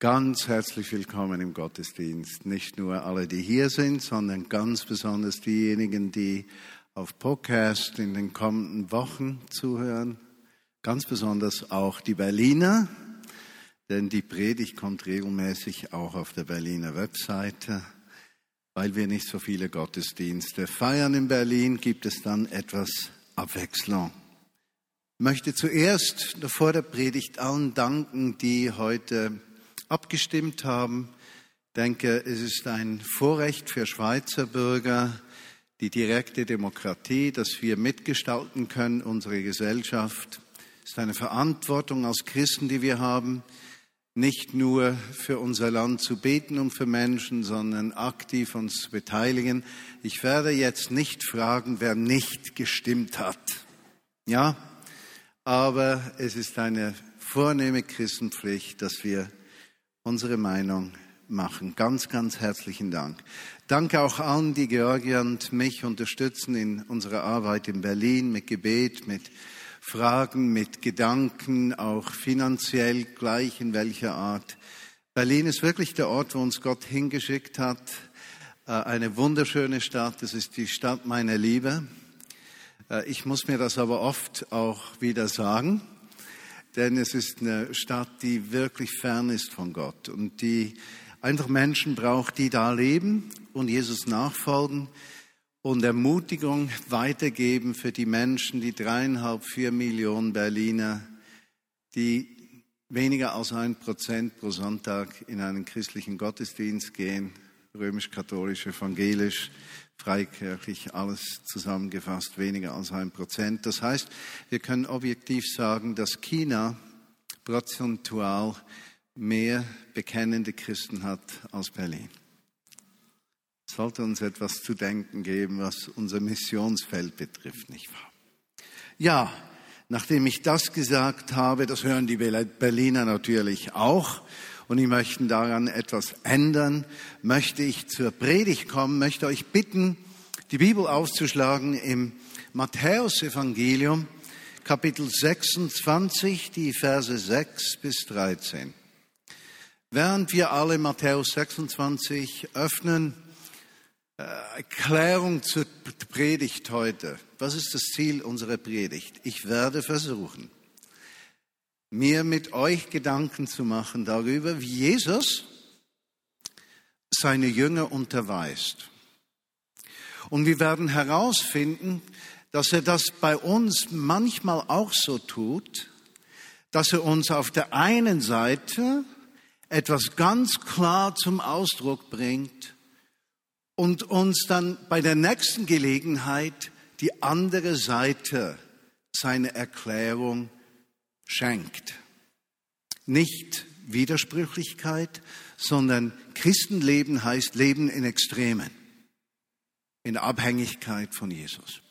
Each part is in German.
Ganz herzlich willkommen im Gottesdienst. Nicht nur alle, die hier sind, sondern ganz besonders diejenigen, die auf Podcast in den kommenden Wochen zuhören. Ganz besonders auch die Berliner, denn die Predigt kommt regelmäßig auch auf der Berliner Webseite. Weil wir nicht so viele Gottesdienste feiern in Berlin, gibt es dann etwas Abwechslung. Ich möchte zuerst vor der Predigt allen danken, die heute abgestimmt haben. Ich denke, es ist ein Vorrecht für Schweizer Bürger, die direkte Demokratie, dass wir mitgestalten können, unsere Gesellschaft. Es ist eine Verantwortung als Christen, die wir haben, nicht nur für unser Land zu beten und für Menschen, sondern aktiv uns zu beteiligen. Ich werde jetzt nicht fragen, wer nicht gestimmt hat. Ja, aber es ist eine vornehme Christenpflicht, dass wir unsere Meinung machen. Ganz, ganz herzlichen Dank. Danke auch allen, die Georgia und mich unterstützen in unserer Arbeit in Berlin mit Gebet, mit Fragen, mit Gedanken, auch finanziell gleich in welcher Art. Berlin ist wirklich der Ort, wo uns Gott hingeschickt hat. Äh, eine wunderschöne Stadt. Es ist die Stadt meiner Liebe. Äh, ich muss mir das aber oft auch wieder sagen denn es ist eine Stadt, die wirklich fern ist von Gott und die einfach Menschen braucht, die da leben und Jesus nachfolgen und Ermutigung weitergeben für die Menschen, die dreieinhalb, vier Millionen Berliner, die weniger als ein Prozent pro Sonntag in einen christlichen Gottesdienst gehen, römisch-katholisch, evangelisch, freikirchlich, alles zusammengefasst weniger als ein Prozent. Das heißt, wir können objektiv sagen, dass China prozentual mehr bekennende Christen hat als Berlin. Das sollte uns etwas zu denken geben, was unser Missionsfeld betrifft, nicht wahr? Ja, nachdem ich das gesagt habe, das hören die Berliner natürlich auch, und ich möchte daran etwas ändern, möchte ich zur Predigt kommen, möchte euch bitten, die Bibel aufzuschlagen im Matthäusevangelium, Kapitel 26, die Verse 6 bis 13. Während wir alle Matthäus 26 öffnen, äh, Erklärung zur Predigt heute. Was ist das Ziel unserer Predigt? Ich werde versuchen, mir mit euch Gedanken zu machen darüber, wie Jesus seine Jünger unterweist. Und wir werden herausfinden, dass er das bei uns manchmal auch so tut, dass er uns auf der einen Seite etwas ganz klar zum Ausdruck bringt und uns dann bei der nächsten Gelegenheit die andere Seite seiner Erklärung schenkt. Nicht Widersprüchlichkeit, sondern Christenleben heißt Leben in Extremen, in Abhängigkeit von Jesus.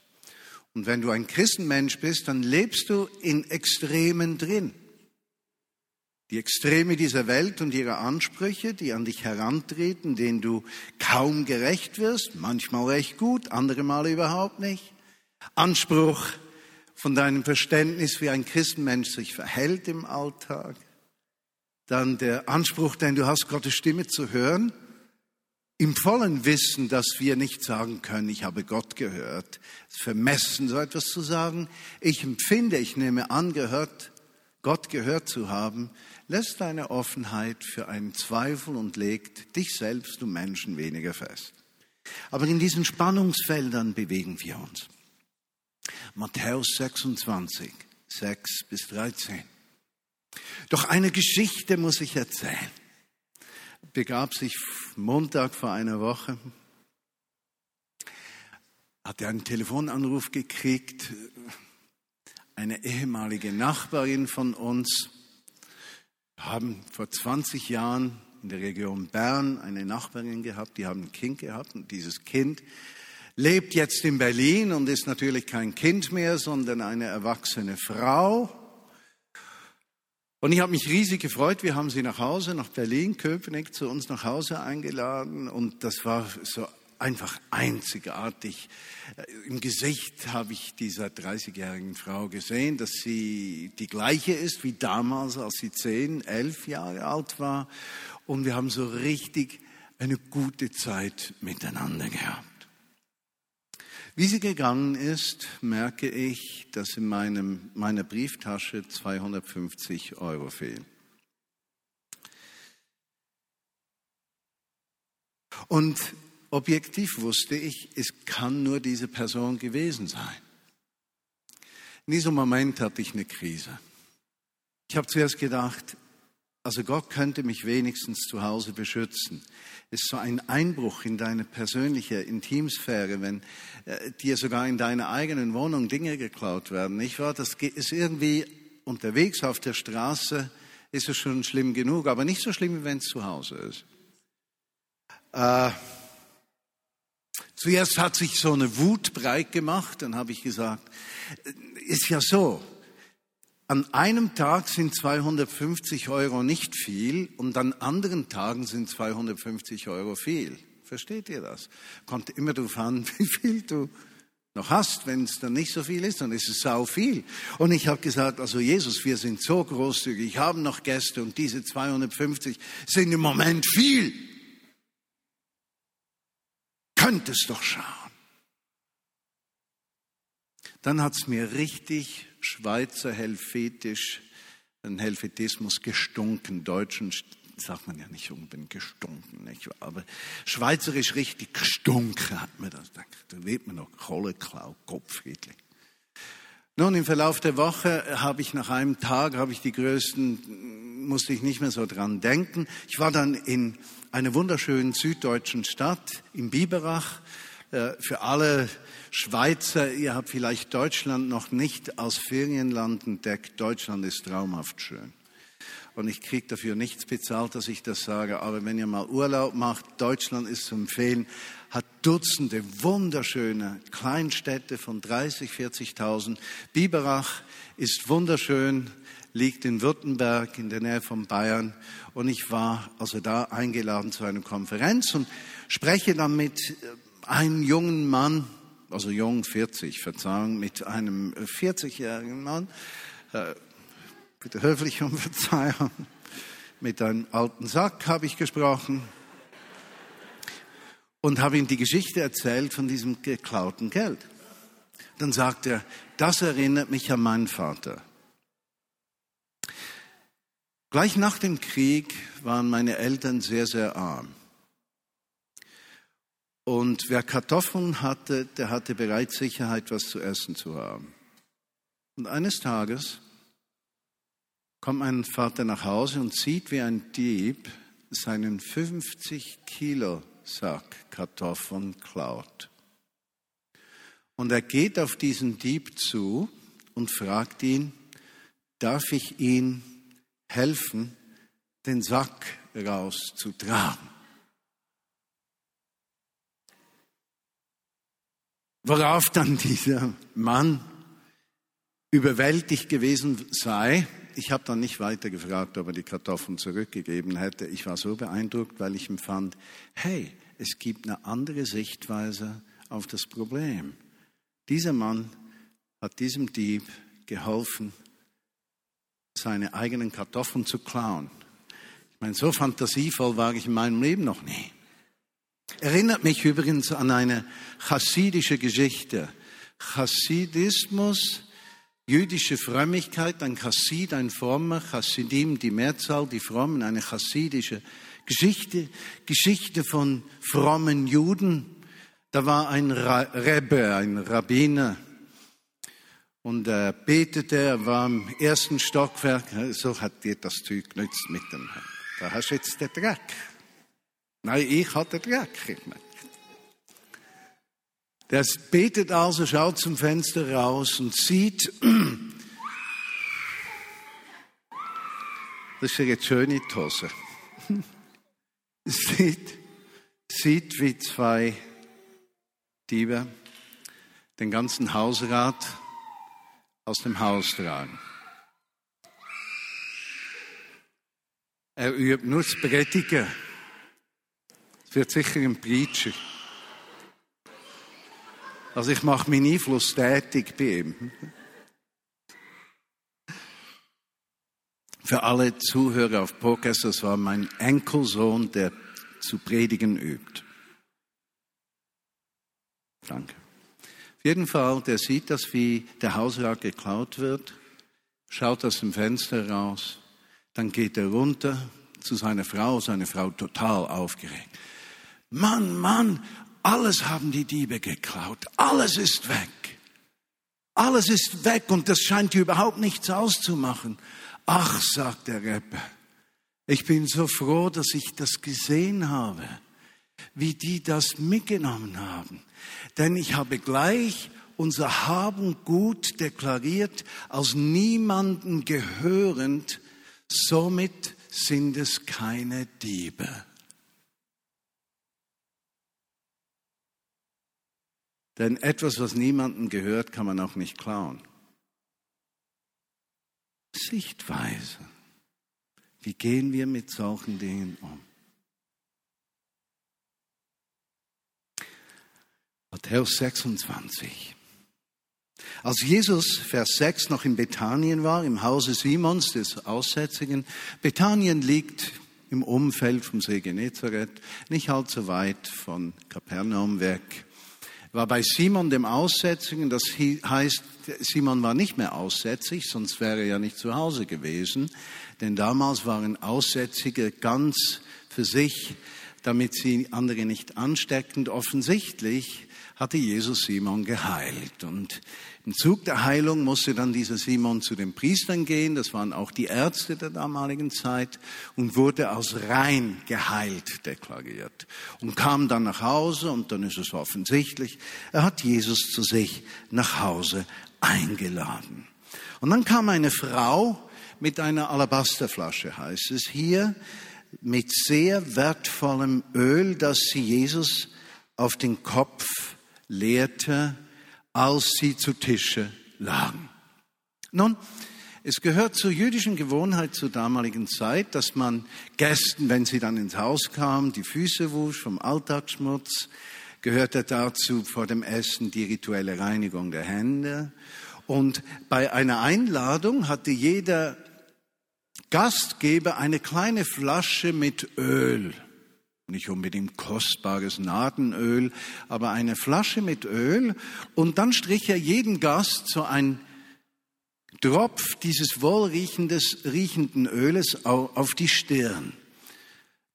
Und wenn du ein Christenmensch bist, dann lebst du in Extremen drin. Die Extreme dieser Welt und ihre Ansprüche, die an dich herantreten, denen du kaum gerecht wirst, manchmal recht gut, andere Male überhaupt nicht. Anspruch von deinem Verständnis, wie ein Christenmensch sich verhält im Alltag. Dann der Anspruch, den du hast, Gottes Stimme zu hören. Im vollen Wissen, dass wir nicht sagen können, ich habe Gott gehört. Es vermessen, so etwas zu sagen. Ich empfinde, ich nehme an, gehört, Gott gehört zu haben, lässt deine Offenheit für einen Zweifel und legt dich selbst und Menschen weniger fest. Aber in diesen Spannungsfeldern bewegen wir uns. Matthäus 26, 6 bis 13. Doch eine Geschichte muss ich erzählen. Begab sich Montag vor einer Woche, hatte einen Telefonanruf gekriegt, eine ehemalige Nachbarin von uns, haben vor 20 Jahren in der Region Bern eine Nachbarin gehabt, die haben ein Kind gehabt und dieses Kind lebt jetzt in Berlin und ist natürlich kein Kind mehr, sondern eine erwachsene Frau. Und ich habe mich riesig gefreut. Wir haben sie nach Hause, nach Berlin, Köpenick, zu uns nach Hause eingeladen. Und das war so einfach einzigartig. Im Gesicht habe ich dieser 30-jährigen Frau gesehen, dass sie die gleiche ist wie damals, als sie 10, 11 Jahre alt war. Und wir haben so richtig eine gute Zeit miteinander gehabt. Wie sie gegangen ist, merke ich, dass in meinem, meiner Brieftasche 250 Euro fehlen. Und objektiv wusste ich, es kann nur diese Person gewesen sein. In diesem Moment hatte ich eine Krise. Ich habe zuerst gedacht, also Gott könnte mich wenigstens zu Hause beschützen. Ist so ein Einbruch in deine persönliche Intimsphäre, wenn äh, dir sogar in deiner eigenen Wohnung Dinge geklaut werden. Ich war, das ist irgendwie unterwegs auf der Straße, ist es schon schlimm genug, aber nicht so schlimm, wenn es zu Hause ist. Äh, zuerst hat sich so eine Wut breit gemacht, dann habe ich gesagt, äh, ist ja so, an einem Tag sind 250 Euro nicht viel und an anderen Tagen sind 250 Euro viel. Versteht ihr das? Kommt immer darauf an, wie viel du noch hast. Wenn es dann nicht so viel ist, dann ist es sau viel. Und ich habe gesagt, also Jesus, wir sind so großzügig, haben noch Gäste und diese 250 sind im Moment viel. Könntest doch schauen. Dann hat es mir richtig Schweizer Helvetisch, ein Helvetismus gestunken, Deutschen sagt man ja nicht unbedingt gestunken, nicht? aber schweizerisch richtig gestunken hat mir das. Da wird man noch Kohleklau, Kopfriedli. Nun, im Verlauf der Woche habe ich nach einem Tag, habe ich die größten, musste ich nicht mehr so dran denken. Ich war dann in einer wunderschönen süddeutschen Stadt, in Biberach, für alle Schweizer, ihr habt vielleicht Deutschland noch nicht als Ferienland entdeckt. Deutschland ist traumhaft schön. Und ich kriege dafür nichts bezahlt, dass ich das sage. Aber wenn ihr mal Urlaub macht, Deutschland ist zu empfehlen, hat Dutzende wunderschöne Kleinstädte von 30, 40.000. Biberach ist wunderschön, liegt in Württemberg in der Nähe von Bayern. Und ich war also da eingeladen zu einer Konferenz und spreche dann mit einem jungen Mann, also jung 40, Verzeihung, mit einem 40-jährigen Mann, äh, bitte höflich um Verzeihung, mit einem alten Sack habe ich gesprochen und habe ihm die Geschichte erzählt von diesem geklauten Geld. Dann sagt er, das erinnert mich an meinen Vater. Gleich nach dem Krieg waren meine Eltern sehr, sehr arm. Und wer Kartoffeln hatte, der hatte bereits Sicherheit, was zu essen zu haben. Und eines Tages kommt mein Vater nach Hause und sieht, wie ein Dieb seinen 50 Kilo Sack Kartoffeln klaut. Und er geht auf diesen Dieb zu und fragt ihn, darf ich ihm helfen, den Sack rauszutragen? Worauf dann dieser Mann überwältigt gewesen sei. Ich habe dann nicht weiter gefragt, ob er die Kartoffeln zurückgegeben hätte. Ich war so beeindruckt, weil ich empfand, hey, es gibt eine andere Sichtweise auf das Problem. Dieser Mann hat diesem Dieb geholfen, seine eigenen Kartoffeln zu klauen. Ich meine, so fantasievoll war ich in meinem Leben noch nie. Erinnert mich übrigens an eine chassidische Geschichte. Chassidismus, jüdische Frömmigkeit, ein Chassid, ein Frommer, Chassidim, die Mehrzahl, die Frommen, eine chassidische Geschichte, Geschichte von frommen Juden. Da war ein Rebbe, ein Rabbiner, und er betete, er war im ersten Stockwerk, so hat dir das Zeug genützt mit dem, da hast du jetzt den Dreck. Nein, ich hatte Dreck. Der betet also, schaut zum Fenster raus und sieht, das ist jetzt schöne Hose, sieht, sieht, wie zwei Diebe den ganzen Hausrat aus dem Haus tragen. Er übt nur das Predigen. Wird sicher ein Preacher. Also ich mache meinen Einfluss tätig bei ihm. Für alle Zuhörer auf Podcast, das war mein Enkelsohn, der zu predigen übt. Danke. Auf jeden Fall, der sieht das, wie der Hausrat geklaut wird, schaut aus dem Fenster raus, dann geht er runter zu seiner Frau, seine Frau total aufgeregt. Mann, Mann, alles haben die Diebe geklaut, alles ist weg. Alles ist weg und das scheint überhaupt nichts auszumachen. Ach, sagt der Rapper, ich bin so froh, dass ich das gesehen habe, wie die das mitgenommen haben. Denn ich habe gleich unser Haben gut deklariert, als niemanden gehörend, somit sind es keine Diebe. Denn etwas, was niemandem gehört, kann man auch nicht klauen. Sichtweise. Wie gehen wir mit solchen Dingen um? Matthäus 26. Als Jesus, Vers 6, noch in Bethanien war, im Hause Simons, des Aussätzigen, Bethanien liegt im Umfeld vom See Genezareth, nicht allzu weit von Kapernaum weg, war bei Simon dem Aussätzigen, das heißt, Simon war nicht mehr aussätzig, sonst wäre er ja nicht zu Hause gewesen, denn damals waren Aussätzige ganz für sich, damit sie andere nicht ansteckend. Offensichtlich hatte Jesus Simon geheilt. Und im Zug der Heilung musste dann dieser Simon zu den Priestern gehen, das waren auch die Ärzte der damaligen Zeit, und wurde als rein geheilt deklariert. Und kam dann nach Hause, und dann ist es offensichtlich, er hat Jesus zu sich nach Hause eingeladen. Und dann kam eine Frau mit einer Alabasterflasche, heißt es hier, mit sehr wertvollem Öl, das sie Jesus auf den Kopf lehrte, als sie zu Tische lagen. Nun, es gehört zur jüdischen Gewohnheit zur damaligen Zeit, dass man Gästen, wenn sie dann ins Haus kamen, die Füße wusch vom Alltagsschmutz, gehörte dazu vor dem Essen die rituelle Reinigung der Hände. Und bei einer Einladung hatte jeder Gastgeber eine kleine Flasche mit Öl nicht unbedingt kostbares Nadenöl, aber eine Flasche mit Öl. Und dann strich er jeden Gast so ein Tropf dieses wohlriechenden Öles auf die Stirn,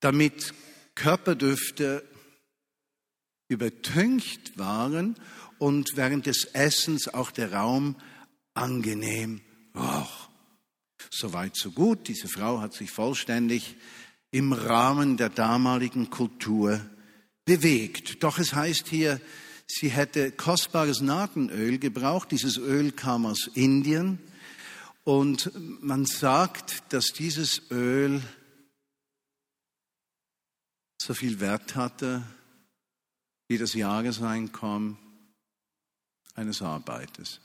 damit Körperdüfte übertüncht waren und während des Essens auch der Raum angenehm roch. Soweit so gut. Diese Frau hat sich vollständig im Rahmen der damaligen Kultur bewegt. Doch es heißt hier, sie hätte kostbares Nadenöl gebraucht. Dieses Öl kam aus Indien. Und man sagt, dass dieses Öl so viel Wert hatte wie das Jahreseinkommen eines Arbeiters.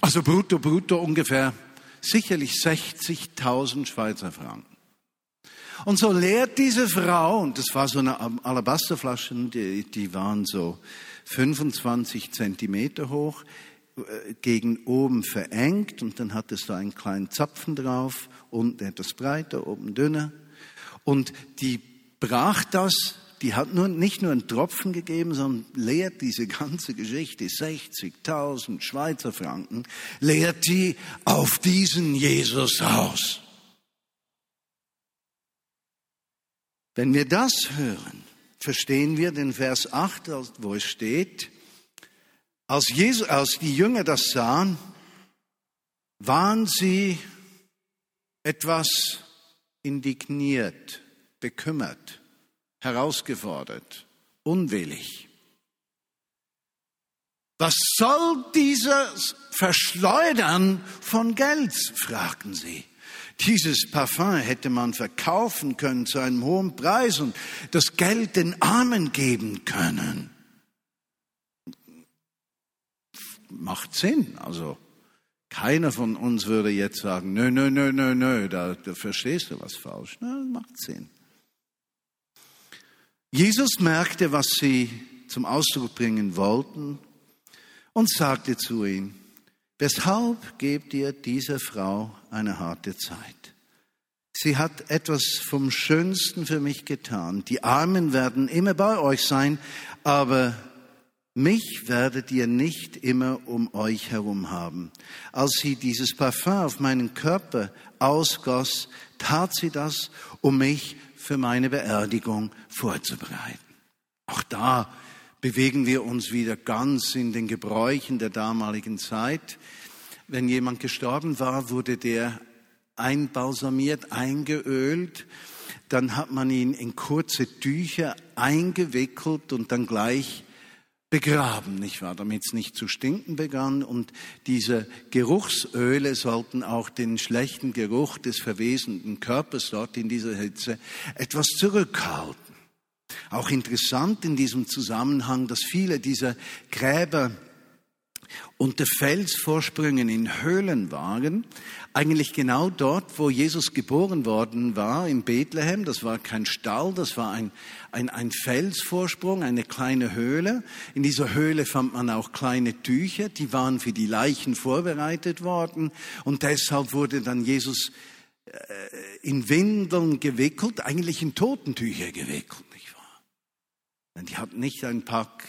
Also brutto, brutto ungefähr sicherlich 60.000 Schweizer Franken. Und so lehrt diese Frau, und das war so eine Alabasterflasche, die, die waren so 25 Zentimeter hoch, äh, gegen oben verengt und dann hat es da einen kleinen Zapfen drauf, unten etwas breiter, oben dünner. Und die brach das, die hat nur, nicht nur einen Tropfen gegeben, sondern lehrt diese ganze Geschichte, 60.000 Schweizer Franken, lehrt die auf diesen Jesus aus. Wenn wir das hören, verstehen wir den Vers 8, wo es steht, als, Jesus, als die Jünger das sahen, waren sie etwas indigniert, bekümmert, herausgefordert, unwillig. Was soll dieses Verschleudern von Geld? fragten sie. Dieses Parfum hätte man verkaufen können zu einem hohen Preis und das Geld den Armen geben können. Macht Sinn. Also keiner von uns würde jetzt sagen, nö, nö, nö, nö, nö, da, da verstehst du was falsch. Na, macht Sinn. Jesus merkte, was sie zum Ausdruck bringen wollten und sagte zu ihm, weshalb gebt ihr dieser Frau eine harte Zeit? Sie hat etwas vom Schönsten für mich getan. Die Armen werden immer bei euch sein, aber mich werdet ihr nicht immer um euch herum haben. Als sie dieses Parfum auf meinen Körper ausgoss, tat sie das, um mich für meine Beerdigung vorzubereiten. Auch da bewegen wir uns wieder ganz in den Gebräuchen der damaligen Zeit. Wenn jemand gestorben war, wurde der einbalsamiert, eingeölt. Dann hat man ihn in kurze Tücher eingewickelt und dann gleich begraben, nicht wahr, damit es nicht zu stinken begann. Und diese Geruchsöle sollten auch den schlechten Geruch des verwesenden Körpers dort in dieser Hitze etwas zurückhalten. Auch interessant in diesem Zusammenhang, dass viele dieser Gräber unter Felsvorsprüngen in Höhlen waren, eigentlich genau dort, wo Jesus geboren worden war, in Bethlehem. Das war kein Stall, das war ein, ein, ein Felsvorsprung, eine kleine Höhle. In dieser Höhle fand man auch kleine Tücher, die waren für die Leichen vorbereitet worden. Und deshalb wurde dann Jesus äh, in Windeln gewickelt, eigentlich in Totentücher gewickelt, nicht wahr? Die hatten nicht ein Pack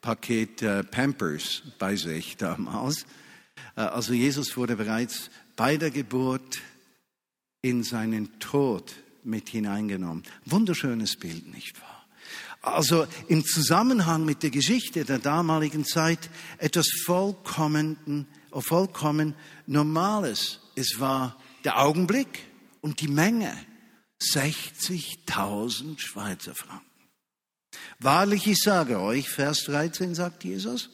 Paket äh, Pampers bei sich damals. Äh, also Jesus wurde bereits bei der Geburt in seinen Tod mit hineingenommen. Wunderschönes Bild, nicht wahr? Also im Zusammenhang mit der Geschichte der damaligen Zeit etwas vollkommen, vollkommen Normales. Es war der Augenblick und die Menge. 60.000 Schweizer Franken. Wahrlich, ich sage euch, Vers 13 sagt Jesus,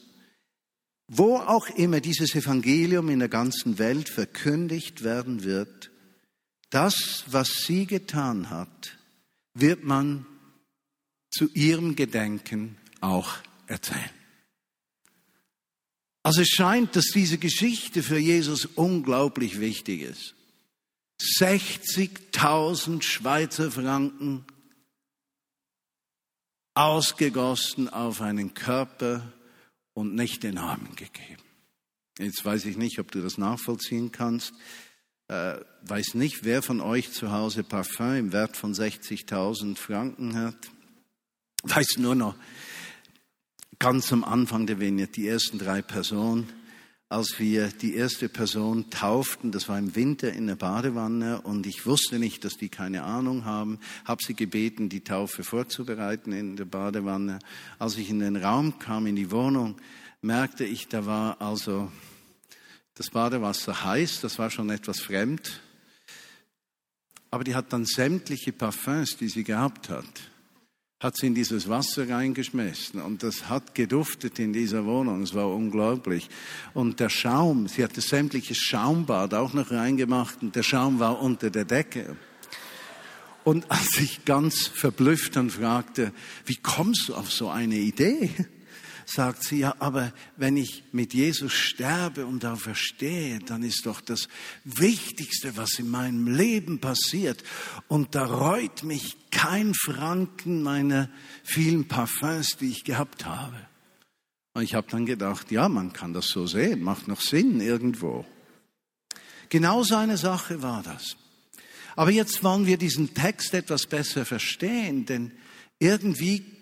wo auch immer dieses Evangelium in der ganzen Welt verkündigt werden wird, das, was sie getan hat, wird man zu ihrem Gedenken auch erzählen. Also es scheint, dass diese Geschichte für Jesus unglaublich wichtig ist. 60.000 Schweizer Franken ausgegossen auf einen Körper und nicht den Armen gegeben. Jetzt weiß ich nicht, ob du das nachvollziehen kannst. Äh, weiß nicht, wer von euch zu Hause Parfum im Wert von 60.000 Franken hat. Weiß nur noch, ganz am Anfang der Vignette, die ersten drei Personen, als wir die erste Person tauften, das war im Winter in der Badewanne und ich wusste nicht, dass die keine Ahnung haben, habe sie gebeten, die Taufe vorzubereiten in der Badewanne. Als ich in den Raum kam, in die Wohnung, merkte ich, da war also das Badewasser heiß, das war schon etwas fremd, aber die hat dann sämtliche Parfums, die sie gehabt hat, hat sie in dieses Wasser reingeschmissen und das hat geduftet in dieser Wohnung. Es war unglaublich. Und der Schaum, sie hatte sämtliches Schaumbad auch noch reingemacht und der Schaum war unter der Decke. Und als ich ganz verblüfft dann fragte, wie kommst du auf so eine Idee? Sagt sie, ja, aber wenn ich mit Jesus sterbe und da verstehe, dann ist doch das Wichtigste, was in meinem Leben passiert. Und da reut mich kein Franken meiner vielen Parfums, die ich gehabt habe. Und ich habe dann gedacht, ja, man kann das so sehen, macht noch Sinn irgendwo. Genau so eine Sache war das. Aber jetzt wollen wir diesen Text etwas besser verstehen, denn irgendwie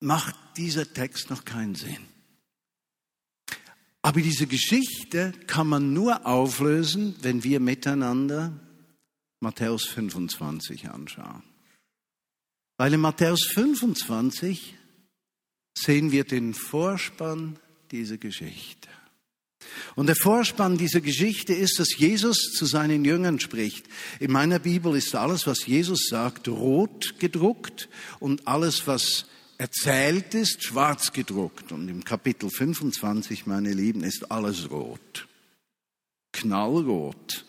macht dieser Text noch keinen Sinn. Aber diese Geschichte kann man nur auflösen, wenn wir miteinander Matthäus 25 anschauen. Weil in Matthäus 25 sehen wir den Vorspann dieser Geschichte. Und der Vorspann dieser Geschichte ist, dass Jesus zu seinen Jüngern spricht. In meiner Bibel ist alles, was Jesus sagt, rot gedruckt und alles, was erzählt ist, schwarz gedruckt. Und im Kapitel 25, meine Lieben, ist alles rot. Knallrot.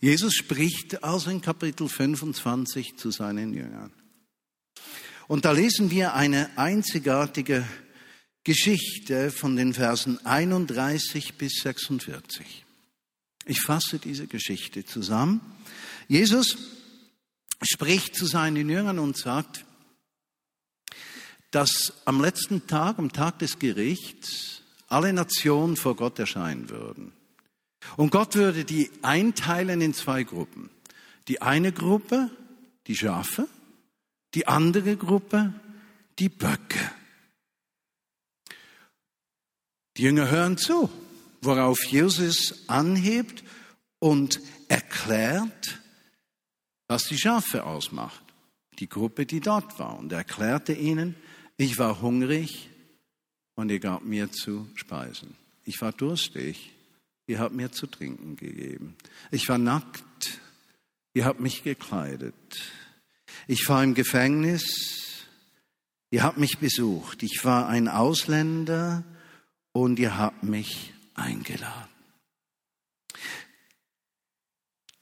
Jesus spricht also in Kapitel 25 zu seinen Jüngern. Und da lesen wir eine einzigartige Geschichte von den Versen 31 bis 46. Ich fasse diese Geschichte zusammen. Jesus spricht zu seinen Jüngern und sagt, dass am letzten Tag, am Tag des Gerichts, alle Nationen vor Gott erscheinen würden. Und Gott würde die einteilen in zwei Gruppen. Die eine Gruppe, die Schafe, die andere Gruppe, die Böcke. Die Jünger hören zu, worauf Jesus anhebt und erklärt, was die Schafe ausmacht. Die Gruppe, die dort war. Und er erklärte ihnen, ich war hungrig und ihr gab mir zu speisen. Ich war durstig, ihr habt mir zu trinken gegeben. Ich war nackt, ihr habt mich gekleidet. Ich war im Gefängnis, ihr habt mich besucht. Ich war ein Ausländer und ihr habt mich eingeladen.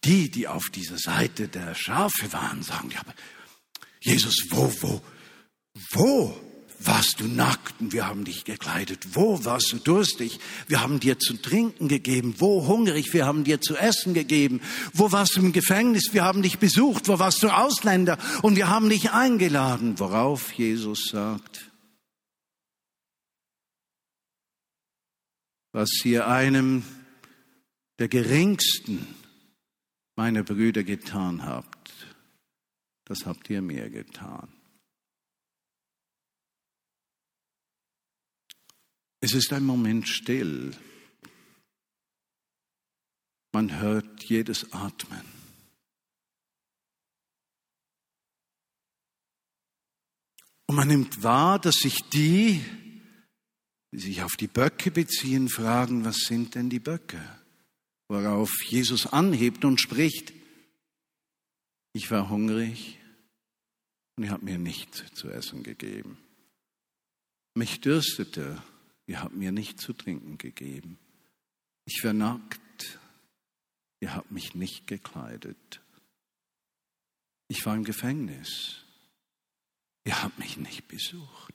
Die, die auf dieser Seite der Schafe waren, sagen, ja, Jesus, wo, wo, wo warst du nackt und wir haben dich gekleidet? Wo warst du durstig? Wir haben dir zu trinken gegeben. Wo hungrig? Wir haben dir zu essen gegeben. Wo warst du im Gefängnis? Wir haben dich besucht. Wo warst du Ausländer? Und wir haben dich eingeladen. Worauf Jesus sagt, was ihr einem der geringsten meiner Brüder getan habt, das habt ihr mir getan. Es ist ein Moment still. Man hört jedes Atmen. Und man nimmt wahr, dass sich die, die sich auf die Böcke beziehen, fragen, was sind denn die Böcke? Worauf Jesus anhebt und spricht, ich war hungrig und ihr habt mir nichts zu essen gegeben. Mich dürstete ihr habt mir nicht zu trinken gegeben. Ich war nackt, ihr habt mich nicht gekleidet. Ich war im Gefängnis, ihr habt mich nicht besucht.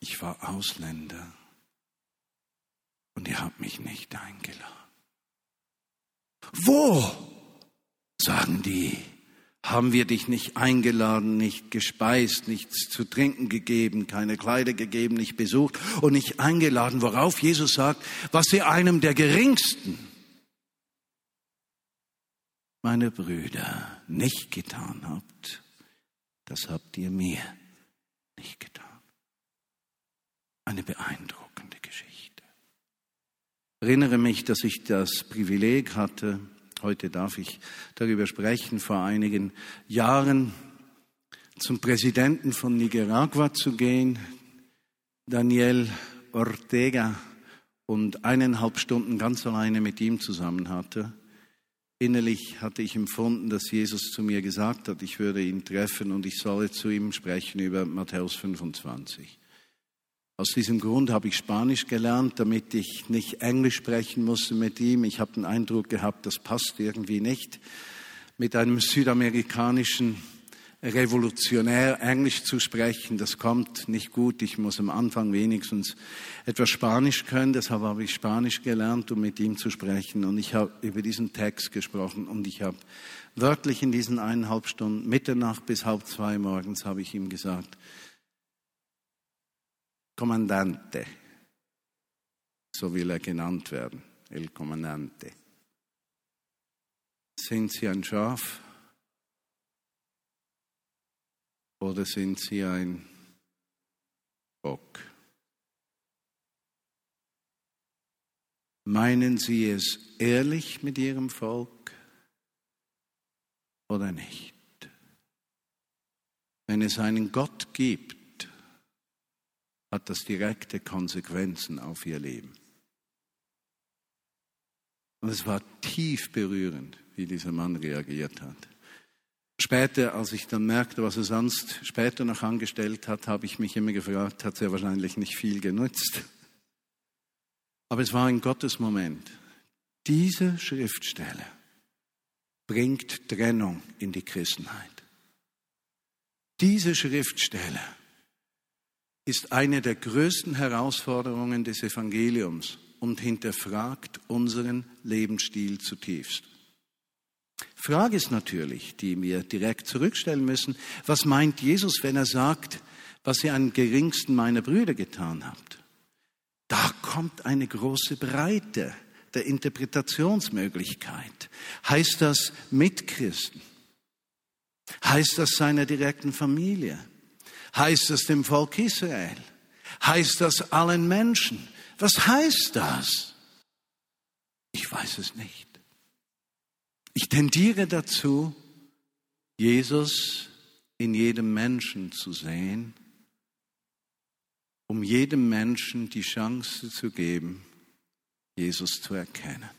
Ich war Ausländer und ihr habt mich nicht eingeladen. Wo, sagen die, haben wir dich nicht eingeladen, nicht gespeist, nichts zu trinken gegeben, keine Kleider gegeben, nicht besucht und nicht eingeladen, worauf Jesus sagt, was ihr einem der geringsten, meine Brüder, nicht getan habt, das habt ihr mir nicht getan. Eine beeindruckende Geschichte. Ich erinnere mich, dass ich das Privileg hatte, Heute darf ich darüber sprechen, vor einigen Jahren zum Präsidenten von Nicaragua zu gehen, Daniel Ortega, und eineinhalb Stunden ganz alleine mit ihm zusammen hatte. Innerlich hatte ich empfunden, dass Jesus zu mir gesagt hat, ich würde ihn treffen und ich solle zu ihm sprechen über Matthäus 25. Aus diesem Grund habe ich Spanisch gelernt, damit ich nicht Englisch sprechen musste mit ihm. Ich habe den Eindruck gehabt, das passt irgendwie nicht, mit einem südamerikanischen Revolutionär Englisch zu sprechen. Das kommt nicht gut. Ich muss am Anfang wenigstens etwas Spanisch können. Deshalb habe ich Spanisch gelernt, um mit ihm zu sprechen. Und ich habe über diesen Text gesprochen und ich habe wörtlich in diesen eineinhalb Stunden, Mitternacht bis halb zwei morgens, habe ich ihm gesagt, Kommandante. So will er genannt werden, El Comandante. Sind Sie ein Schaf oder sind Sie ein Bock? Meinen Sie es ehrlich mit Ihrem Volk oder nicht? Wenn es einen Gott gibt, hat das direkte Konsequenzen auf ihr Leben. Und es war tief berührend, wie dieser Mann reagiert hat. Später, als ich dann merkte, was er sonst später noch angestellt hat, habe ich mich immer gefragt, hat er wahrscheinlich nicht viel genutzt. Aber es war ein Gottesmoment. Diese Schriftstelle bringt Trennung in die Christenheit. Diese Schriftstelle ist eine der größten Herausforderungen des Evangeliums und hinterfragt unseren Lebensstil zutiefst. Frage ist natürlich, die wir direkt zurückstellen müssen, was meint Jesus, wenn er sagt, was ihr an geringsten meiner Brüder getan habt? Da kommt eine große Breite der Interpretationsmöglichkeit. Heißt das Mitchristen? Heißt das seiner direkten Familie? Heißt das dem Volk Israel? Heißt das allen Menschen? Was heißt das? Ich weiß es nicht. Ich tendiere dazu, Jesus in jedem Menschen zu sehen, um jedem Menschen die Chance zu geben, Jesus zu erkennen.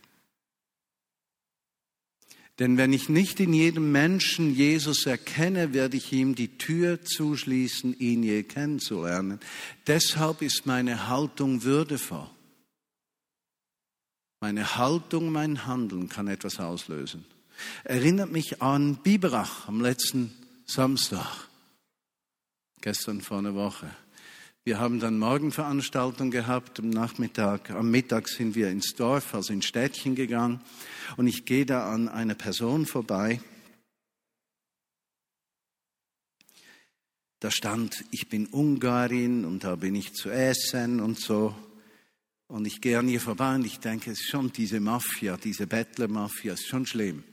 Denn wenn ich nicht in jedem Menschen Jesus erkenne, werde ich ihm die Tür zuschließen, ihn je kennenzulernen. Deshalb ist meine Haltung würdevoll. Meine Haltung, mein Handeln kann etwas auslösen. Erinnert mich an Biberach am letzten Samstag, gestern vor einer Woche. Wir haben dann Morgenveranstaltung gehabt, am Nachmittag, am Mittag sind wir ins Dorf, also ins Städtchen gegangen und ich gehe da an einer Person vorbei. Da stand, ich bin Ungarin und da bin ich zu essen und so. Und ich gehe an ihr vorbei und ich denke, es ist schon diese Mafia, diese Bettlermafia, ist schon schlimm.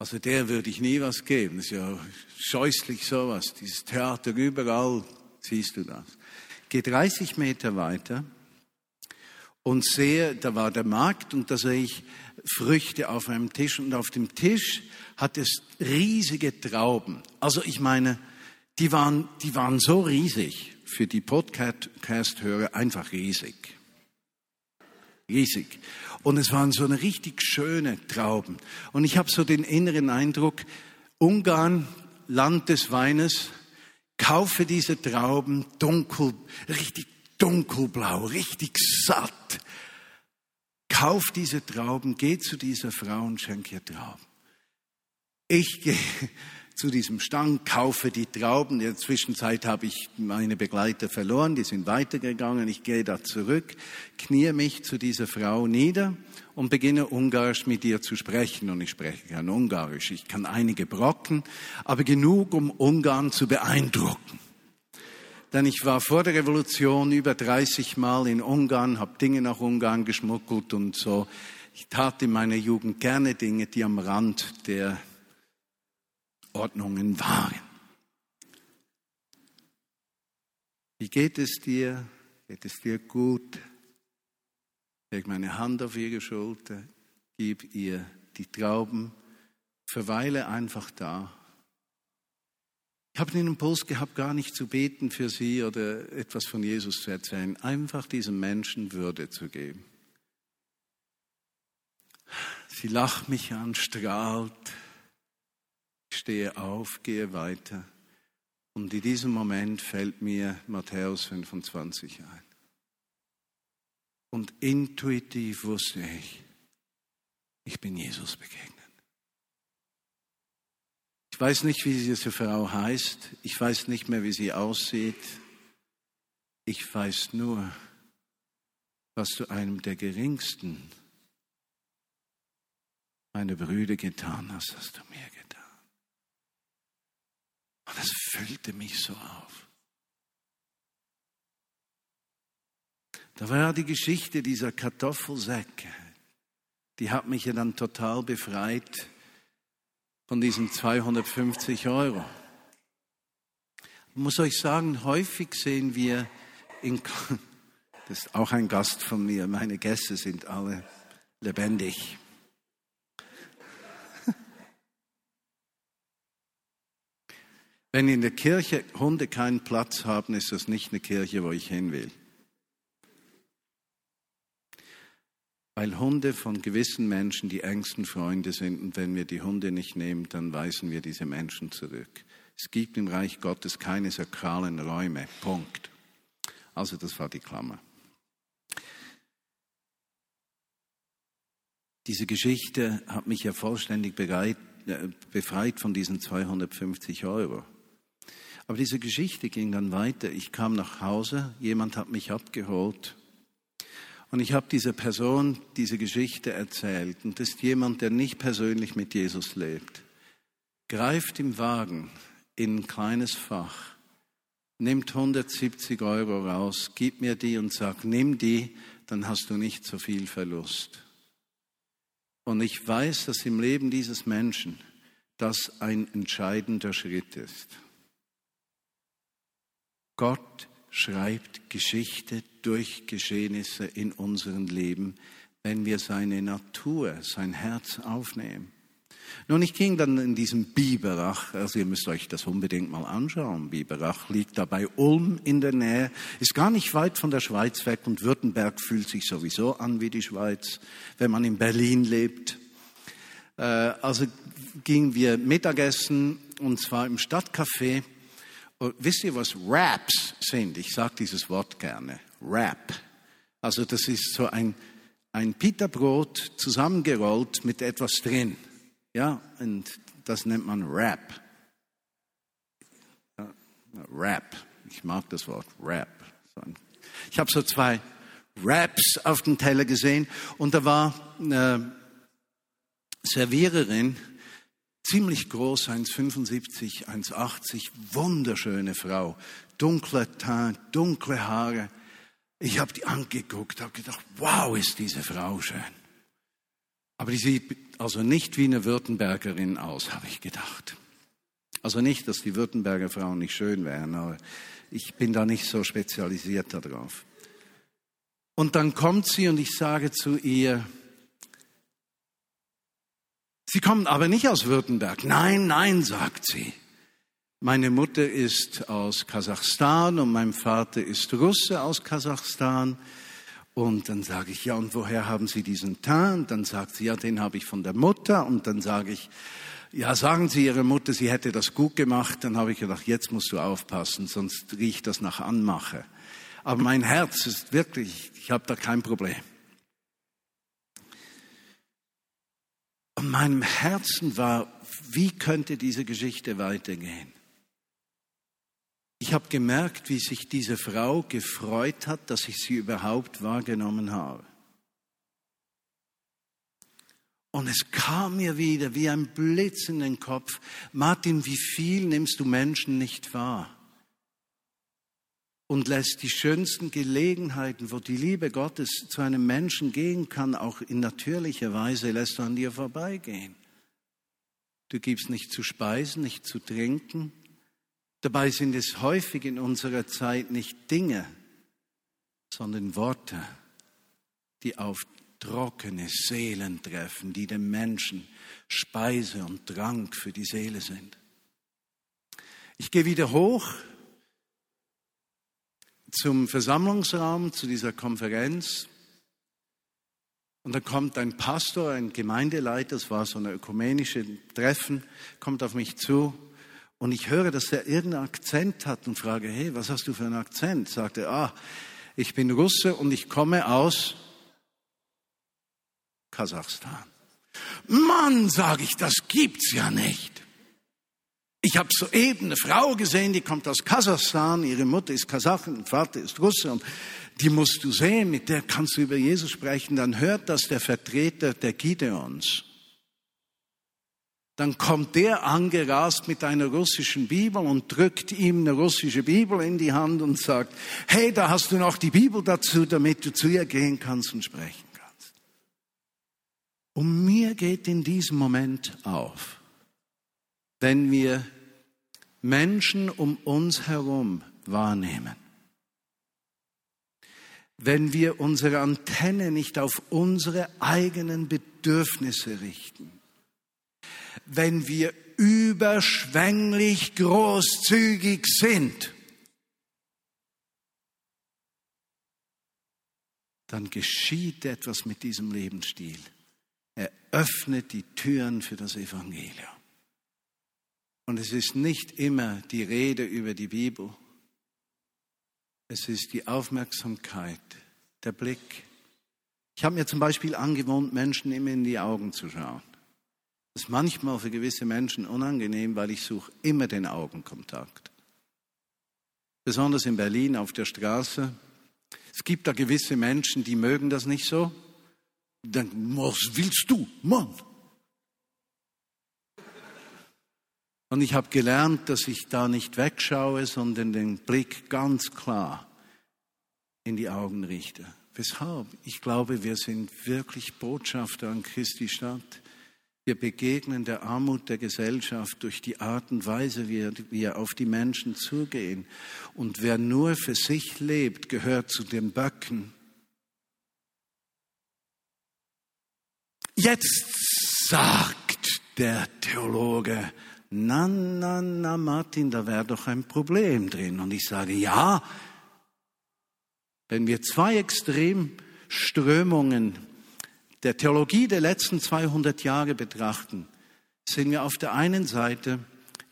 Also der würde ich nie was geben. Das ist ja scheußlich sowas. Dieses Theater überall siehst du das. Gehe 30 Meter weiter und sehe, da war der Markt und da sehe ich Früchte auf einem Tisch und auf dem Tisch hat es riesige Trauben. Also ich meine, die waren, die waren so riesig, für die Podcast-Hörer einfach riesig. Riesig. Und es waren so eine richtig schöne Trauben. Und ich habe so den inneren Eindruck, Ungarn, Land des Weines, kaufe diese Trauben dunkel, richtig dunkelblau, richtig satt. Kauf diese Trauben, geh zu dieser Frau und schenk ihr Trauben. Ich gehe zu diesem Stand, kaufe die Trauben. In der Zwischenzeit habe ich meine Begleiter verloren, die sind weitergegangen. Ich gehe da zurück, knie mich zu dieser Frau nieder und beginne Ungarisch mit ihr zu sprechen. Und ich spreche kein Ungarisch. Ich kann einige Brocken, aber genug, um Ungarn zu beeindrucken. Denn ich war vor der Revolution über 30 Mal in Ungarn, habe Dinge nach Ungarn geschmuggelt und so. Ich tat in meiner Jugend gerne Dinge, die am Rand der Ordnungen waren. Wie geht es dir? Geht es dir gut? Leg meine Hand auf ihre Schulter, gib ihr die Trauben, verweile einfach da. Ich habe den Impuls gehabt, gar nicht zu beten für sie oder etwas von Jesus zu erzählen, einfach diesem Menschen Würde zu geben. Sie lacht mich an, strahlt, ich stehe auf, gehe weiter. Und in diesem Moment fällt mir Matthäus 25 ein. Und intuitiv wusste ich, ich bin Jesus begegnet. Ich weiß nicht, wie diese Frau heißt. Ich weiß nicht mehr, wie sie aussieht. Ich weiß nur, was du einem der geringsten meiner Brüder getan hast, hast du mir getan. Und das füllte mich so auf. Da war die Geschichte dieser Kartoffelsäcke. Die hat mich ja dann total befreit von diesen 250 Euro. Ich muss euch sagen, häufig sehen wir, in, das ist auch ein Gast von mir, meine Gäste sind alle lebendig. Wenn in der Kirche Hunde keinen Platz haben, ist das nicht eine Kirche, wo ich hin will. Weil Hunde von gewissen Menschen die engsten Freunde sind und wenn wir die Hunde nicht nehmen, dann weisen wir diese Menschen zurück. Es gibt im Reich Gottes keine sakralen Räume. Punkt. Also das war die Klammer. Diese Geschichte hat mich ja vollständig äh, befreit von diesen 250 Euro. Aber diese Geschichte ging dann weiter. Ich kam nach Hause, jemand hat mich abgeholt Und ich habe dieser Person diese Geschichte erzählt. Und das ist jemand, der nicht persönlich mit Jesus lebt. Greift im Wagen in ein kleines Fach, nimmt 170 Euro raus, gibt mir die und sagt, nimm die, dann hast du nicht so viel Verlust. Und ich weiß, dass im Leben dieses Menschen das ein entscheidender Schritt ist. Gott schreibt Geschichte durch Geschehnisse in unserem Leben, wenn wir seine Natur, sein Herz aufnehmen. Nun, ich ging dann in diesem Biberach, also ihr müsst euch das unbedingt mal anschauen. Biberach liegt da bei Ulm in der Nähe, ist gar nicht weit von der Schweiz weg und Württemberg fühlt sich sowieso an wie die Schweiz, wenn man in Berlin lebt. Äh, also gingen wir Mittagessen und zwar im Stadtcafé. Und wisst ihr, was Wraps sind? Ich sage dieses Wort gerne. Wrap. Also das ist so ein, ein Pita-Brot zusammengerollt mit etwas drin. Ja, und das nennt man Wrap. Ja, Wrap. Ich mag das Wort Wrap. Ich habe so zwei Wraps auf dem Teller gesehen und da war eine Serviererin, ziemlich groß, 1,75, 1,80, wunderschöne Frau, dunkler Teint, dunkle Haare. Ich habe die angeguckt, habe gedacht, wow, ist diese Frau schön. Aber die sieht also nicht wie eine Württembergerin aus, habe ich gedacht. Also nicht, dass die Württemberger Frauen nicht schön wären, aber ich bin da nicht so spezialisiert darauf. Und dann kommt sie und ich sage zu ihr, Sie kommen aber nicht aus Württemberg. Nein, nein, sagt sie. Meine Mutter ist aus Kasachstan und mein Vater ist Russe aus Kasachstan. Und dann sage ich, ja, und woher haben Sie diesen Teint? Und dann sagt sie, ja, den habe ich von der Mutter. Und dann sage ich, ja, sagen Sie Ihrer Mutter, sie hätte das gut gemacht. Dann habe ich gedacht, jetzt musst du aufpassen, sonst riecht das nach Anmache. Aber mein Herz ist wirklich, ich habe da kein Problem. Und meinem Herzen war, wie könnte diese Geschichte weitergehen? Ich habe gemerkt, wie sich diese Frau gefreut hat, dass ich sie überhaupt wahrgenommen habe. Und es kam mir wieder wie ein Blitz in den Kopf, Martin, wie viel nimmst du Menschen nicht wahr? Und lässt die schönsten Gelegenheiten, wo die Liebe Gottes zu einem Menschen gehen kann, auch in natürlicher Weise, lässt du an dir vorbeigehen. Du gibst nicht zu speisen, nicht zu trinken, Dabei sind es häufig in unserer Zeit nicht Dinge, sondern Worte, die auf trockene Seelen treffen, die dem Menschen Speise und Trank für die Seele sind. Ich gehe wieder hoch zum Versammlungsraum, zu dieser Konferenz. Und da kommt ein Pastor, ein Gemeindeleiter, das war so ein ökumenisches Treffen, kommt auf mich zu und ich höre, dass er irgendeinen Akzent hat und frage, hey, was hast du für einen Akzent? Sagt er, ah, ich bin Russe und ich komme aus Kasachstan. Mann, sage ich, das gibt's ja nicht. Ich habe soeben eine Frau gesehen, die kommt aus Kasachstan, ihre Mutter ist Kasachin, Vater ist Russe und die musst du sehen, mit der kannst du über Jesus sprechen. Dann hört das der Vertreter der Gideons dann kommt der angerast mit einer russischen Bibel und drückt ihm eine russische Bibel in die Hand und sagt, hey, da hast du noch die Bibel dazu, damit du zu ihr gehen kannst und sprechen kannst. Und mir geht in diesem Moment auf, wenn wir Menschen um uns herum wahrnehmen, wenn wir unsere Antenne nicht auf unsere eigenen Bedürfnisse richten, wenn wir überschwänglich großzügig sind, dann geschieht etwas mit diesem Lebensstil. Er öffnet die Türen für das Evangelium. Und es ist nicht immer die Rede über die Bibel. Es ist die Aufmerksamkeit, der Blick. Ich habe mir zum Beispiel angewohnt, Menschen immer in die Augen zu schauen. Das ist manchmal für gewisse Menschen unangenehm, weil ich suche immer den Augenkontakt. Besonders in Berlin auf der Straße. Es gibt da gewisse Menschen, die mögen das nicht so. Dann, was willst du, Mann? Und ich habe gelernt, dass ich da nicht wegschaue, sondern den Blick ganz klar in die Augen richte. Weshalb? Ich glaube, wir sind wirklich Botschafter an Christi Stadt. Wir begegnen der Armut der Gesellschaft durch die Art und Weise, wie wir auf die Menschen zugehen. Und wer nur für sich lebt, gehört zu den Böcken. Jetzt sagt der Theologe, na, na, na, Martin, da wäre doch ein Problem drin. Und ich sage, ja, wenn wir zwei Extremströmungen der Theologie der letzten 200 Jahre betrachten, sehen wir auf der einen Seite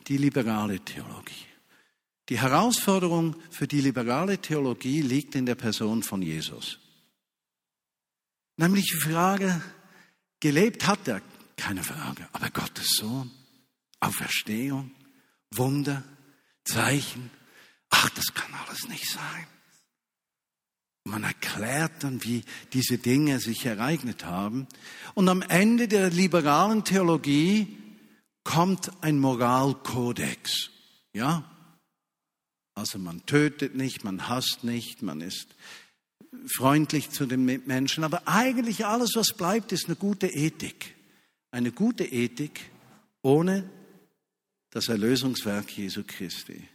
die liberale Theologie. Die Herausforderung für die liberale Theologie liegt in der Person von Jesus. Nämlich die Frage, gelebt hat er, keine Frage, aber Gottes Sohn, Auferstehung, Wunder, Zeichen, ach, das kann alles nicht sein. Man erklärt dann, wie diese Dinge sich ereignet haben. Und am Ende der liberalen Theologie kommt ein Moralkodex. Ja? Also man tötet nicht, man hasst nicht, man ist freundlich zu den Mitmenschen. Aber eigentlich alles, was bleibt, ist eine gute Ethik. Eine gute Ethik ohne das Erlösungswerk Jesu Christi.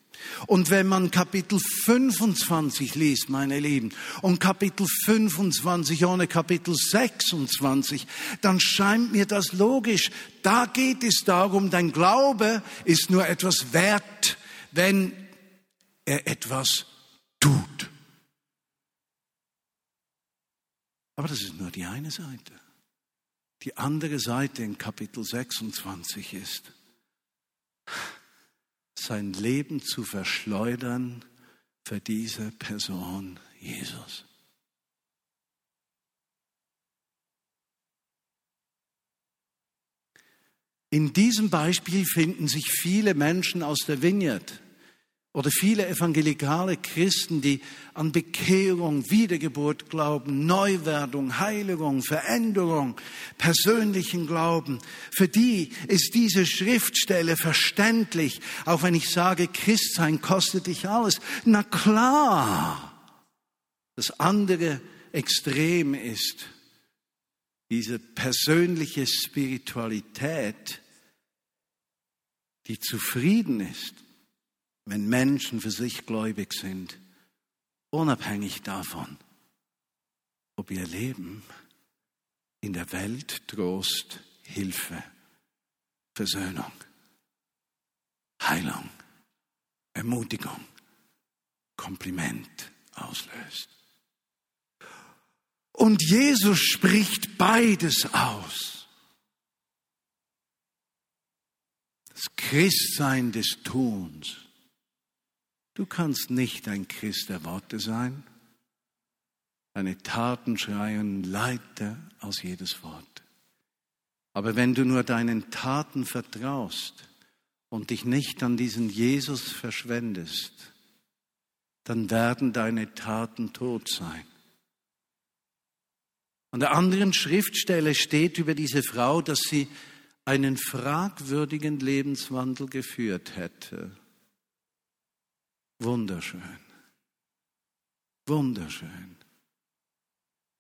Und wenn man Kapitel 25 liest, meine Lieben, und Kapitel 25 ohne Kapitel 26, dann scheint mir das logisch. Da geht es darum, dein Glaube ist nur etwas wert, wenn er etwas tut. Aber das ist nur die eine Seite. Die andere Seite in Kapitel 26 ist, sein Leben zu verschleudern für diese Person Jesus. In diesem Beispiel finden sich viele Menschen aus der Vineyard oder viele evangelikale Christen, die an Bekehrung, Wiedergeburt glauben, Neuwerdung, Heiligung, Veränderung, persönlichen Glauben. Für die ist diese Schriftstelle verständlich, auch wenn ich sage, Christsein kostet dich alles. Na klar, das andere Extrem ist diese persönliche Spiritualität, die zufrieden ist wenn Menschen für sich gläubig sind, unabhängig davon, ob ihr Leben in der Welt Trost, Hilfe, Versöhnung, Heilung, Ermutigung, Kompliment auslöst. Und Jesus spricht beides aus. Das Christsein des Tuns Du kannst nicht ein Christ der Worte sein. Deine Taten schreien Leiter aus jedes Wort. Aber wenn du nur deinen Taten vertraust und dich nicht an diesen Jesus verschwendest, dann werden deine Taten tot sein. An der anderen Schriftstelle steht über diese Frau, dass sie einen fragwürdigen Lebenswandel geführt hätte. Wunderschön. Wunderschön.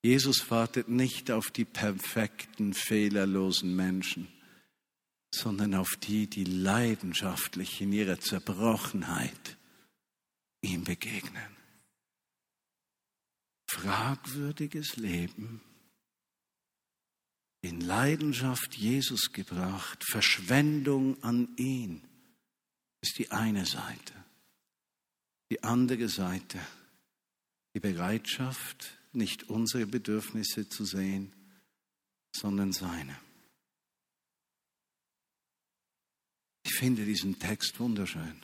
Jesus wartet nicht auf die perfekten, fehlerlosen Menschen, sondern auf die, die leidenschaftlich in ihrer Zerbrochenheit ihm begegnen. Fragwürdiges Leben, in Leidenschaft Jesus gebracht, Verschwendung an ihn, ist die eine Seite. Die andere Seite, die Bereitschaft, nicht unsere Bedürfnisse zu sehen, sondern seine. Ich finde diesen Text wunderschön,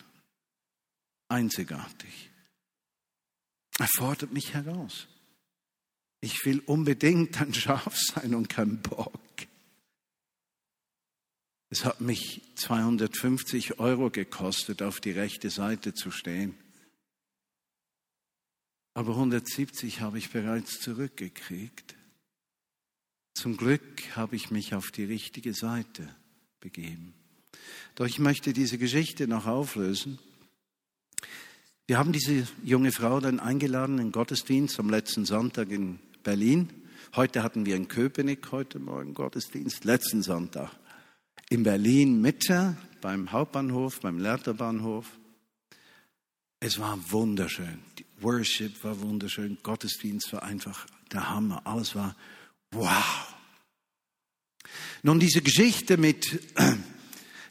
einzigartig. Er fordert mich heraus. Ich will unbedingt ein Schaf sein und kein Bock. Es hat mich 250 Euro gekostet, auf die rechte Seite zu stehen. Aber 170 habe ich bereits zurückgekriegt. Zum Glück habe ich mich auf die richtige Seite begeben. Doch ich möchte diese Geschichte noch auflösen. Wir haben diese junge Frau dann eingeladen in Gottesdienst am letzten Sonntag in Berlin. Heute hatten wir in Köpenick heute Morgen Gottesdienst, letzten Sonntag. In Berlin Mitte beim Hauptbahnhof, beim Lehrterbahnhof. Es war wunderschön. Worship war wunderschön. Gottesdienst war einfach der Hammer. Alles war wow. Nun, diese Geschichte mit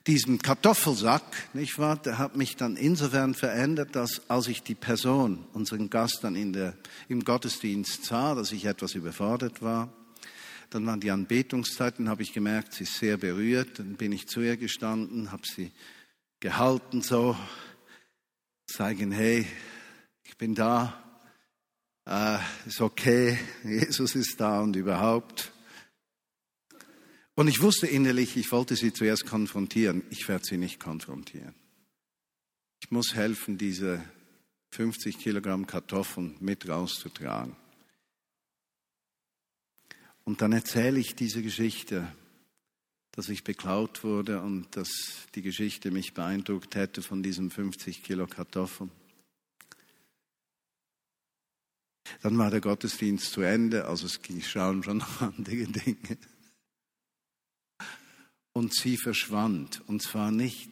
diesem Kartoffelsack, nicht wahr, der hat mich dann insofern verändert, dass als ich die Person, unseren Gast dann in der, im Gottesdienst sah, dass ich etwas überfordert war. Dann waren die Anbetungszeiten, habe ich gemerkt, sie ist sehr berührt. Dann bin ich zu ihr gestanden, habe sie gehalten so, zeigen, hey, bin da, äh, ist okay, Jesus ist da und überhaupt. Und ich wusste innerlich, ich wollte sie zuerst konfrontieren. Ich werde sie nicht konfrontieren. Ich muss helfen, diese 50 Kilogramm Kartoffeln mit rauszutragen. Und dann erzähle ich diese Geschichte, dass ich beklaut wurde und dass die Geschichte mich beeindruckt hätte von diesen 50 Kilo Kartoffeln. Dann war der Gottesdienst zu Ende, also es schauen schon noch andere Dinge. Und sie verschwand, und zwar nicht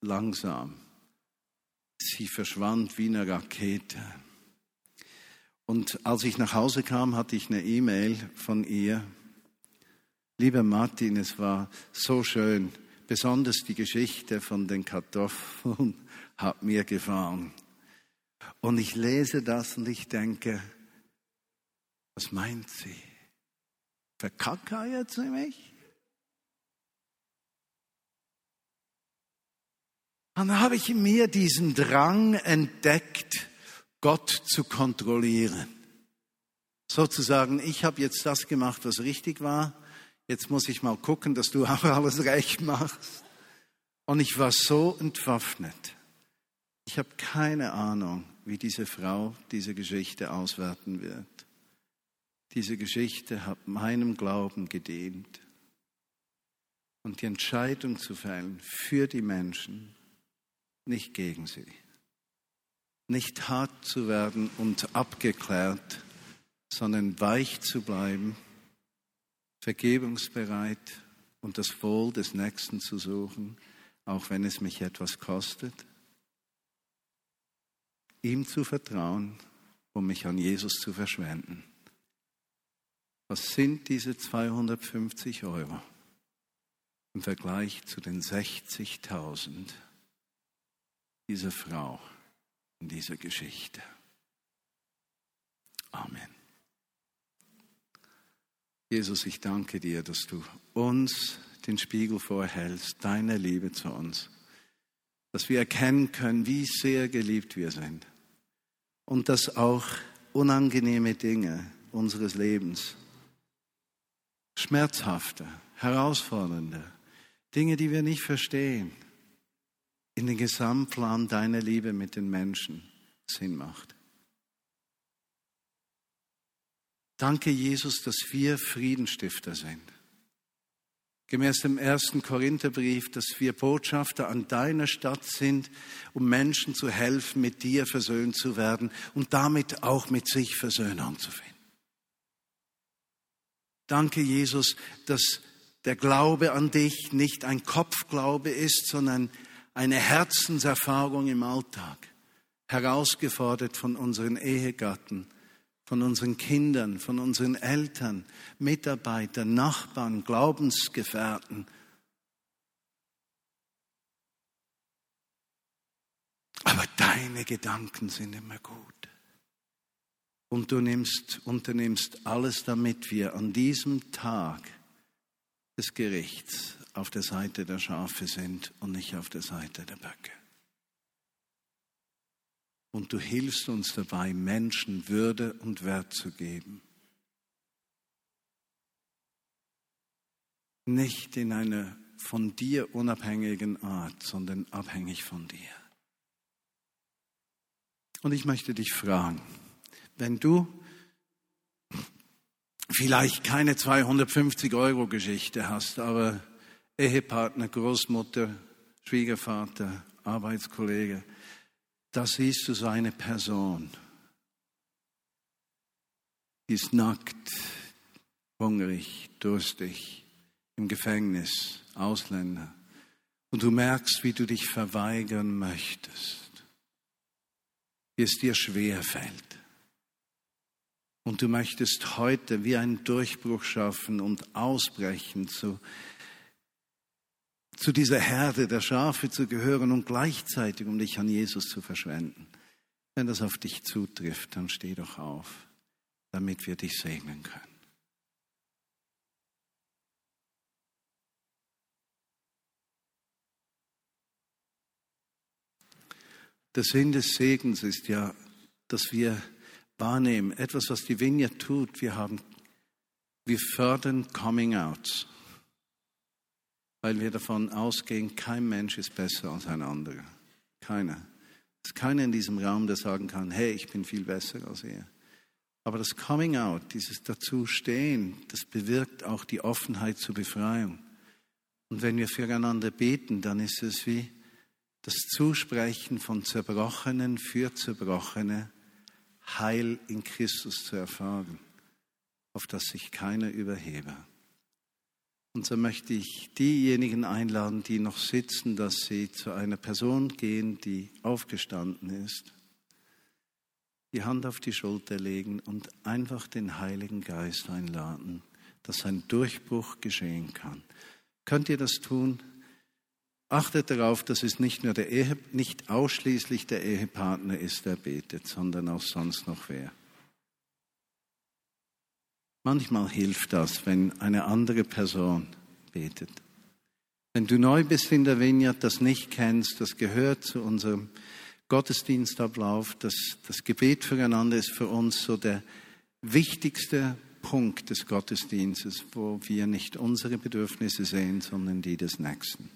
langsam. Sie verschwand wie eine Rakete. Und als ich nach Hause kam, hatte ich eine E-Mail von ihr. Lieber Martin, es war so schön. Besonders die Geschichte von den Kartoffeln hat mir gefallen. Und ich lese das und ich denke, was meint sie? Verkackeiert sie mich? dann habe ich in mir diesen Drang entdeckt, Gott zu kontrollieren. Sozusagen, ich habe jetzt das gemacht, was richtig war. Jetzt muss ich mal gucken, dass du auch alles recht machst. Und ich war so entwaffnet. Ich habe keine Ahnung, wie diese Frau diese Geschichte auswerten wird. Diese Geschichte hat meinem Glauben gedient. Und die Entscheidung zu fällen für die Menschen, nicht gegen sie. Nicht hart zu werden und abgeklärt, sondern weich zu bleiben, vergebungsbereit und das Wohl des Nächsten zu suchen, auch wenn es mich etwas kostet. Ihm zu vertrauen, um mich an Jesus zu verschwenden. Was sind diese 250 Euro im Vergleich zu den 60.000? diese Frau in dieser Geschichte. Amen. Jesus, ich danke dir, dass du uns den Spiegel vorhältst, deine Liebe zu uns, dass wir erkennen können, wie sehr geliebt wir sind und dass auch unangenehme Dinge unseres Lebens, schmerzhafte, herausfordernde, Dinge, die wir nicht verstehen, in den Gesamtplan deiner Liebe mit den Menschen Sinn macht. Danke, Jesus, dass wir Friedenstifter sind. Gemäß dem ersten Korintherbrief, dass wir Botschafter an deiner Stadt sind, um Menschen zu helfen, mit dir versöhnt zu werden und damit auch mit sich Versöhnung zu finden. Danke, Jesus, dass der Glaube an dich nicht ein Kopfglaube ist, sondern eine Herzenserfahrung im Alltag, herausgefordert von unseren Ehegatten, von unseren Kindern, von unseren Eltern, Mitarbeitern, Nachbarn, Glaubensgefährten. Aber deine Gedanken sind immer gut. Und du nimmst, unternimmst alles, damit wir an diesem Tag des Gerichts auf der Seite der Schafe sind und nicht auf der Seite der Böcke. Und du hilfst uns dabei, Menschen Würde und Wert zu geben. Nicht in einer von dir unabhängigen Art, sondern abhängig von dir. Und ich möchte dich fragen, wenn du vielleicht keine 250 Euro Geschichte hast, aber Ehepartner, Großmutter, Schwiegervater, Arbeitskollege, da siehst du so eine Person, die ist nackt, hungrig, durstig, im Gefängnis, Ausländer. Und du merkst, wie du dich verweigern möchtest, wie es dir schwer fällt. Und du möchtest heute wie einen Durchbruch schaffen und ausbrechen zu, zu dieser Herde der Schafe zu gehören und gleichzeitig um dich an Jesus zu verschwenden. Wenn das auf dich zutrifft, dann steh doch auf, damit wir dich segnen können. Der Sinn des Segens ist ja, dass wir wahrnehmen, etwas, was die Vineyard tut, wir haben, wir fördern Coming Outs, weil wir davon ausgehen, kein Mensch ist besser als ein anderer. Keiner. Es ist keiner in diesem Raum, der sagen kann, hey, ich bin viel besser als er. Aber das Coming Out, dieses Dazustehen, das bewirkt auch die Offenheit zur Befreiung. Und wenn wir füreinander beten, dann ist es wie, das Zusprechen von Zerbrochenen für Zerbrochene Heil in Christus zu erfahren, auf das sich keiner überhebe. Und so möchte ich diejenigen einladen, die noch sitzen, dass sie zu einer Person gehen, die aufgestanden ist, die Hand auf die Schulter legen und einfach den Heiligen Geist einladen, dass ein Durchbruch geschehen kann. Könnt ihr das tun? Achtet darauf, dass es nicht nur der Ehe, nicht ausschließlich der Ehepartner ist, der betet, sondern auch sonst noch wer. Manchmal hilft das, wenn eine andere Person betet. Wenn du neu bist in der Vineyard, das nicht kennst, das gehört zu unserem Gottesdienstablauf. Das, das Gebet füreinander ist für uns so der wichtigste Punkt des Gottesdienstes, wo wir nicht unsere Bedürfnisse sehen, sondern die des Nächsten.